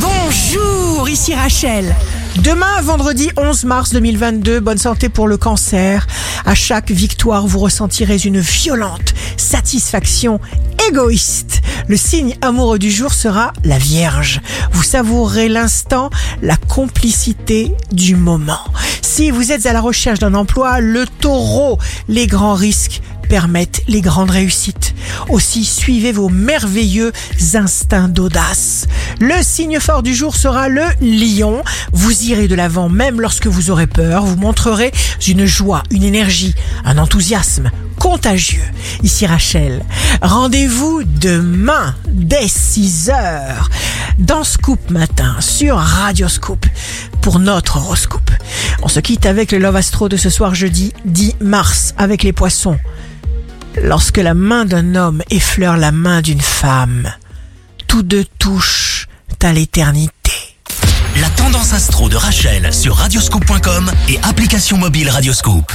Bonjour, ici Rachel. Demain, vendredi 11 mars 2022, bonne santé pour le cancer. À chaque victoire, vous ressentirez une violente satisfaction égoïste. Le signe amoureux du jour sera la Vierge. Vous savourez l'instant, la complicité du moment. Si vous êtes à la recherche d'un emploi, le taureau, les grands risques permettent les grandes réussites. Aussi, suivez vos merveilleux instincts d'audace. Le signe fort du jour sera le lion. Vous irez de l'avant même lorsque vous aurez peur. Vous montrerez une joie, une énergie, un enthousiasme contagieux. Ici Rachel. Rendez-vous demain dès 6 heures dans Scoop Matin sur Radio Scoop pour notre horoscope. On se quitte avec le Love Astro de ce soir jeudi 10 mars avec les poissons. Lorsque la main d'un homme effleure la main d'une femme, tous deux touchent à l'éternité. La tendance astro de Rachel sur radioscope.com et application mobile Radioscope.